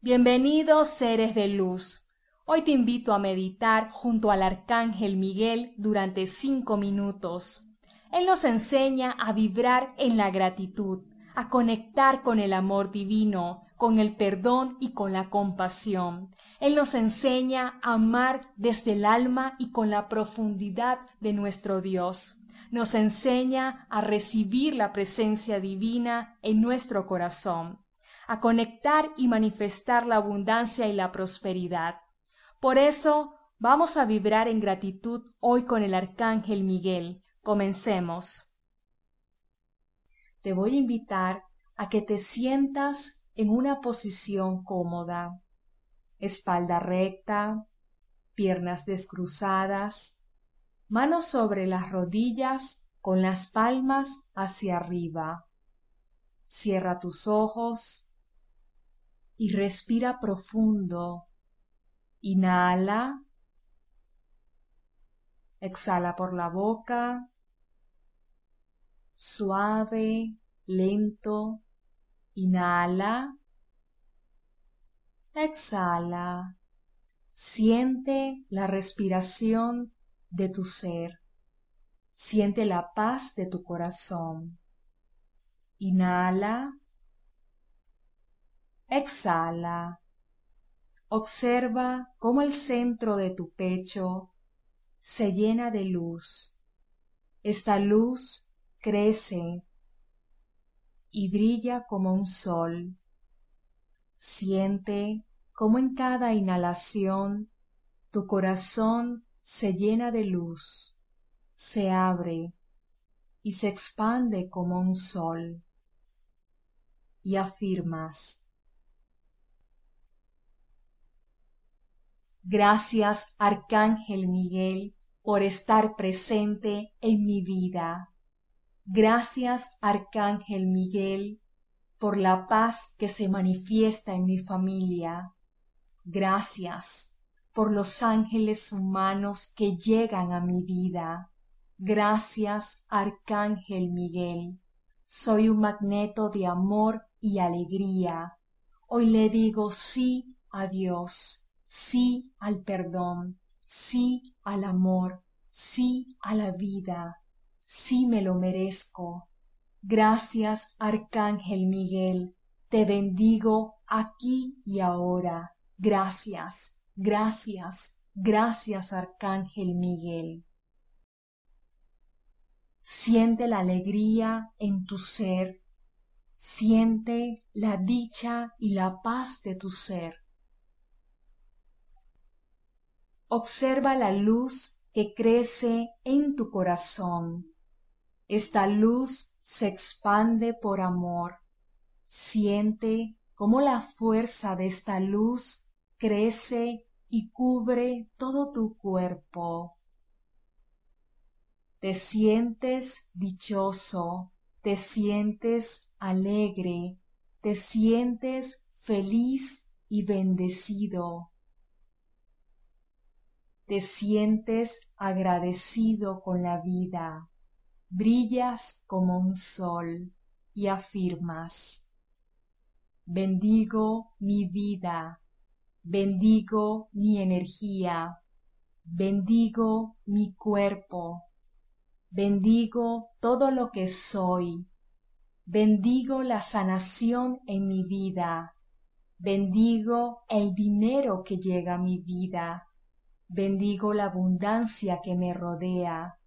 Bienvenidos seres de luz. Hoy te invito a meditar junto al Arcángel Miguel durante cinco minutos. Él nos enseña a vibrar en la gratitud, a conectar con el amor divino, con el perdón y con la compasión. Él nos enseña a amar desde el alma y con la profundidad de nuestro Dios. Nos enseña a recibir la presencia divina en nuestro corazón, a conectar y manifestar la abundancia y la prosperidad. Por eso, vamos a vibrar en gratitud hoy con el Arcángel Miguel. Comencemos. Te voy a invitar a que te sientas en una posición cómoda, espalda recta, piernas descruzadas, manos sobre las rodillas con las palmas hacia arriba. Cierra tus ojos y respira profundo. Inhala. Exhala por la boca. Suave, lento Inhala. Exhala. Siente la respiración de tu ser. Siente la paz de tu corazón. Inhala. Exhala. Observa cómo el centro de tu pecho se llena de luz. Esta luz crece y brilla como un sol. Siente como en cada inhalación tu corazón se llena de luz, se abre y se expande como un sol. Y afirmas, Gracias, Arcángel Miguel, por estar presente en mi vida. Gracias, Arcángel Miguel, por la paz que se manifiesta en mi familia. Gracias por los ángeles humanos que llegan a mi vida. Gracias, Arcángel Miguel. Soy un magneto de amor y alegría. Hoy le digo sí a Dios, sí al perdón, sí al amor, sí a la vida, sí me lo merezco. Gracias, Arcángel Miguel, te bendigo aquí y ahora. Gracias, gracias, gracias, Arcángel Miguel. Siente la alegría en tu ser, siente la dicha y la paz de tu ser. Observa la luz que crece en tu corazón esta luz se expande por amor. Siente cómo la fuerza de esta luz crece y cubre todo tu cuerpo. Te sientes dichoso, te sientes alegre, te sientes feliz y bendecido. Te sientes agradecido con la vida brillas como un sol y afirmas, bendigo mi vida, bendigo mi energía, bendigo mi cuerpo, bendigo todo lo que soy, bendigo la sanación en mi vida, bendigo el dinero que llega a mi vida, bendigo la abundancia que me rodea,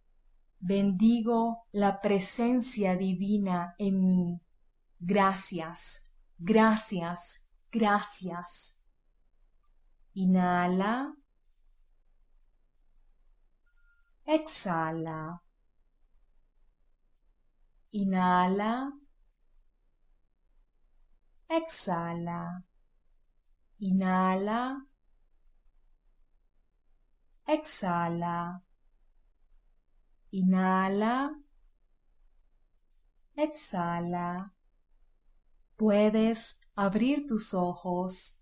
bendigo la presencia divina en mí. Gracias, gracias, gracias. Inhala. Exhala. Inhala. Exhala. Inhala. Exhala. Inhala. Exhala. Puedes abrir tus ojos.